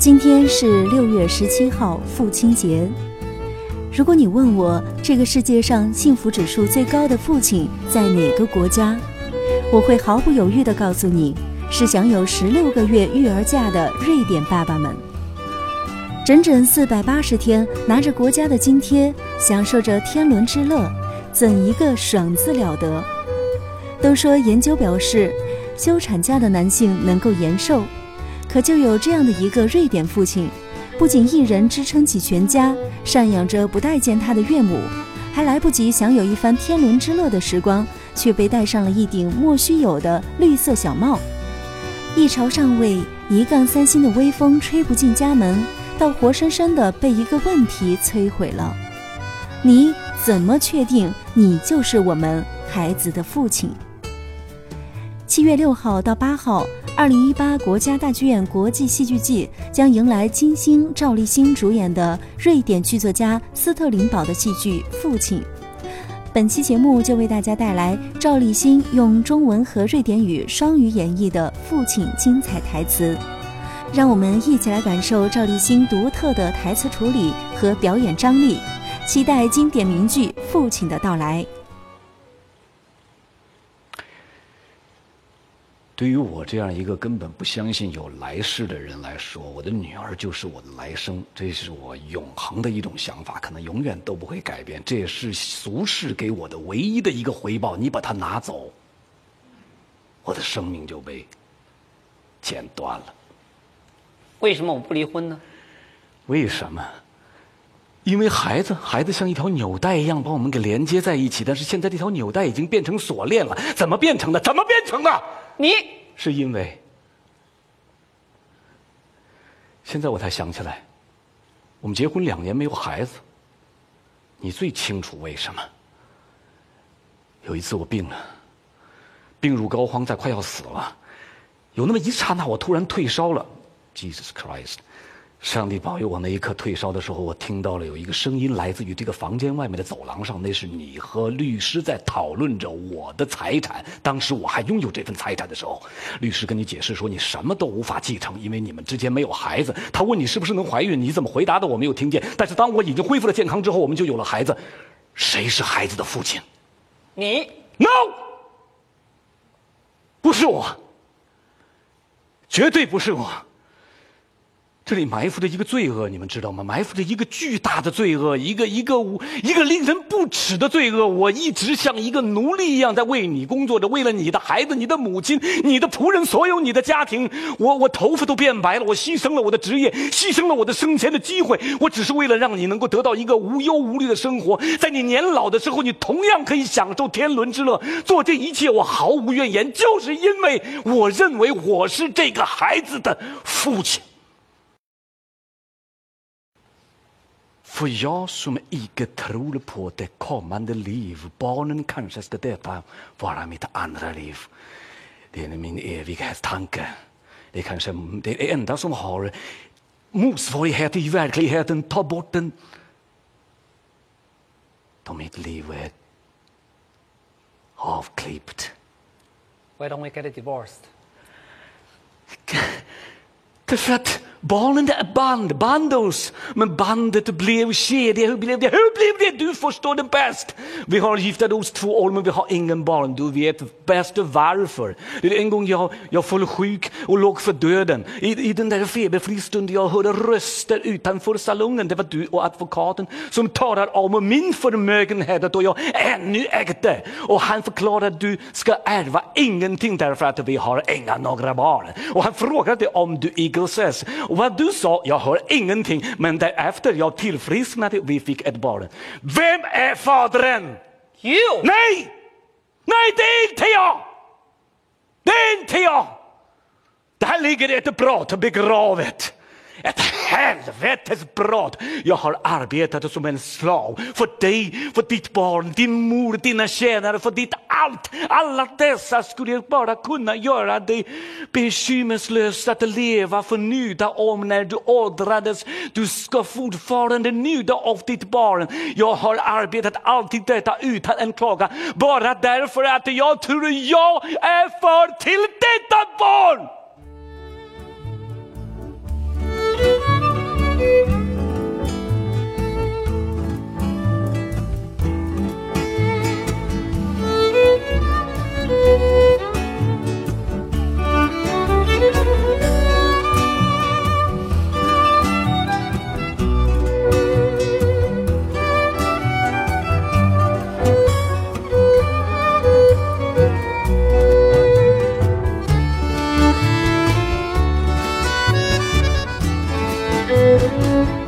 今天是六月十七号，父亲节。如果你问我这个世界上幸福指数最高的父亲在哪个国家，我会毫不犹豫地告诉你，是享有十六个月育儿假的瑞典爸爸们。整整四百八十天，拿着国家的津贴，享受着天伦之乐，怎一个爽字了得！都说研究表示，休产假的男性能够延寿，可就有这样的一个瑞典父亲，不仅一人支撑起全家，赡养着不待见他的岳母，还来不及享有一番天伦之乐的时光，却被戴上了一顶莫须有的绿色小帽。一朝上位，一杠三星的威风吹不进家门。到活生生的被一个问题摧毁了。你怎么确定你就是我们孩子的父亲？七月六号到八号，二零一八国家大剧院国际戏剧季将迎来金星赵立新主演的瑞典剧作家斯特林堡的戏剧《父亲》。本期节目就为大家带来赵立新用中文和瑞典语双语演绎的《父亲》精彩台词。让我们一起来感受赵立新独特的台词处理和表演张力，期待经典名句《父亲》的到来。对于我这样一个根本不相信有来世的人来说，我的女儿就是我的来生，这是我永恒的一种想法，可能永远都不会改变。这也是俗世给我的唯一的一个回报。你把它拿走，我的生命就被剪断了。为什么我不离婚呢？为什么？因为孩子，孩子像一条纽带一样把我们给连接在一起，但是现在这条纽带已经变成锁链了。怎么变成的？怎么变成的？你是因为……现在我才想起来，我们结婚两年没有孩子。你最清楚为什么？有一次我病了，病入膏肓，在快要死了，有那么一刹那，我突然退烧了。Jesus Christ！上帝保佑我那一刻退烧的时候，我听到了有一个声音来自于这个房间外面的走廊上，那是你和律师在讨论着我的财产。当时我还拥有这份财产的时候，律师跟你解释说你什么都无法继承，因为你们之间没有孩子。他问你是不是能怀孕，你怎么回答的我没有听见。但是当我已经恢复了健康之后，我们就有了孩子。谁是孩子的父亲？你？No，不是我，绝对不是我。这里埋伏着一个罪恶，你们知道吗？埋伏着一个巨大的罪恶，一个一个无一个令人不耻的罪恶。我一直像一个奴隶一样在为你工作着，为了你的孩子、你的母亲、你的仆人，所有你的家庭。我我头发都变白了，我牺牲了我的职业，牺牲了我的生前的机会。我只是为了让你能够得到一个无忧无虑的生活，在你年老的时候，你同样可以享受天伦之乐。做这一切，我毫无怨言，就是因为我认为我是这个孩子的父亲。För jag som icke tror på det kommande liv, barnen kanske ska detta vara mitt andra liv. Det är min evighetstanke. Det är kanske det enda som har motsvarighet i verkligheten. Ta bort den. Då mitt liv är avklippt. Why don't we get it divorced? Därför att Barnen är band, oss, Men bandet blev kedja. Hur blev det? Det? Du förstår det bäst. Vi har giftat oss två år men vi har ingen barn. Du vet bäst varför. En gång jag, jag föll sjuk och låg för döden. I, I den där feberfri stunden jag hörde röster utanför salongen. Det var du och advokaten som talade om min förmögenhet då jag ännu ägde. Och han förklarade att du ska ärva ingenting därför att vi har inga några barn. Och han frågade om du eagles och vad du sa, jag hör ingenting. Men därefter jag tillfrisknade, vi fick ett barn. Vem är fadern? You! Nej! Nej, det är inte jag! Det är inte jag! Där ligger ett brott begravet. Ett helvetes brott! Jag har arbetat som en slav för dig, för ditt barn, din mor, dina tjänare, för ditt allt. Alla dessa skulle bara kunna göra dig bekymmerslös att leva för nytta om när du åldrades. Du ska fortfarande njuta av ditt barn. Jag har arbetat alltid detta utan en klaga, bara därför att jag tror jag är för till detta barn! Música